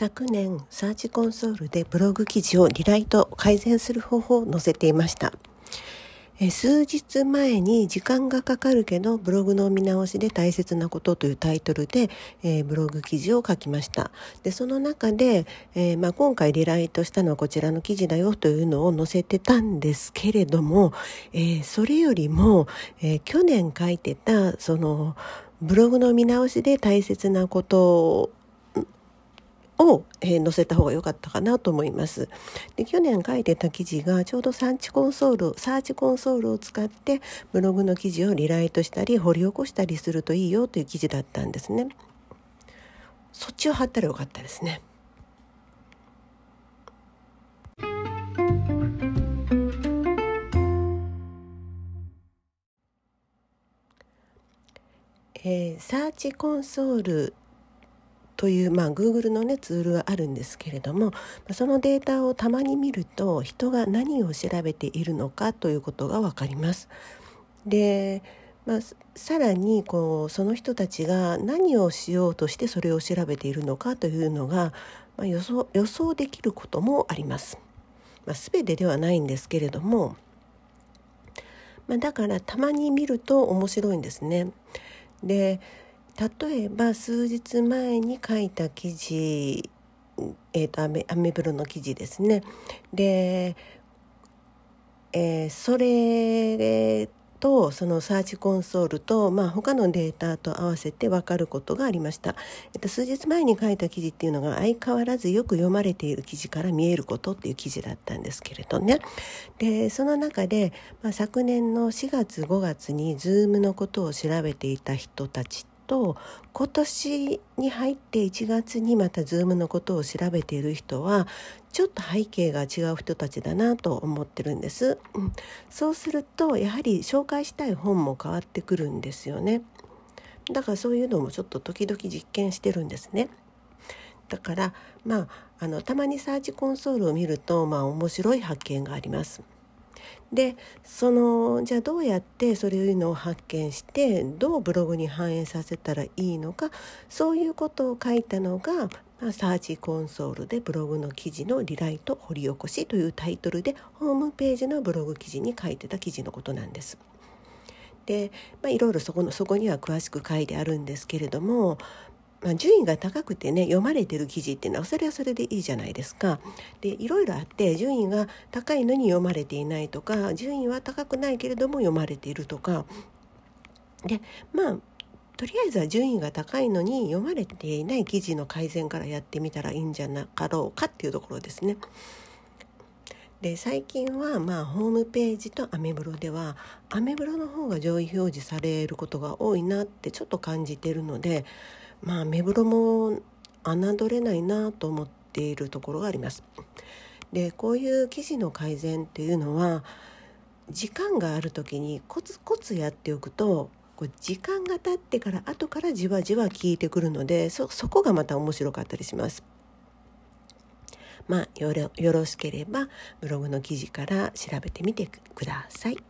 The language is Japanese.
昨年サーチコンソールでブログ記事をリライト改善する方法を載せていました。え数日前に時間がかかるけどブログの見直しで大切なことというタイトルで、えー、ブログ記事を書きました。でその中で、えー、まあ、今回リライトしたのはこちらの記事だよというのを載せてたんですけれども、えー、それよりも、え去年書いてたそのブログの見直しで大切なことを、えー、載せた方が良かったかなと思います。で去年書いてた記事がちょうどサーチコンソールサーチコンソールを使ってブログの記事をリライトしたり掘り起こしたりするといいよという記事だったんですね。そっちを貼ったらよかったですね。えー、サーチコンソールという、まあ、Google の、ね、ツールがあるんですけれどもそのデータをたまに見ると人が何を調べているのかということが分かります。でまあ、さらにこうその人たちが何をしようとしてそれを調べているのかというのが、まあ、予想予想できることもあります。まあ、全てではないんですけれども、まあ、だからたまに見ると面白いんですね。で例えば数日前に書いた記事えーと、アメアメブロの記事ですね。で、えー、それとそのサーチコンソールと、まあ、他のデータと合わせて分かることがありました、えっと、数日前に書いた記事っていうのが相変わらずよく読まれている記事から見えることっていう記事だったんですけれどねでその中で、まあ、昨年の4月5月に Zoom のことを調べていた人たちと今年に入って1月にまた Zoom のことを調べている人はちょっと背景が違う人たちだなと思ってるんです、うん、そうするとやはり紹介したい本も変わってくるんですよね。だからそういうのもちょっと時々実験してるんですね。だからまああのたまにサーチコンソールを見るとまあ面白い発見があります。でそのじゃあどうやってそういうのを発見してどうブログに反映させたらいいのかそういうことを書いたのが「ま、サーチコンソール」でブログの記事の「リライト掘り起こし」というタイトルでホームページのブログ記事に書いてた記事のことなんです。で、ま、いろいろそこのそこには詳しく書いてあるんですけれども、まあ、順位が高くてね読まれてる記事っていうのはそれはそれでいいじゃないですか。でいろいろあって順位が高いのに読まれていないとか順位は高くないけれども読まれているとかでまあとりあえずは順位が高いのに読まれていない記事の改善からやってみたらいいんじゃなかろうかっていうところですね。で最近はまあホームページとアメブロではアメブロの方が上位表示されることが多いなってちょっと感じてるのでまあ目黒も侮れないなと思っているところがあります。でこういう記事の改善っていうのは時間がある時にコツコツやっておくとこう時間が経ってから後からじわじわ効いてくるのでそこがまた面白かったりします。まあよろしければブログの記事から調べてみてください。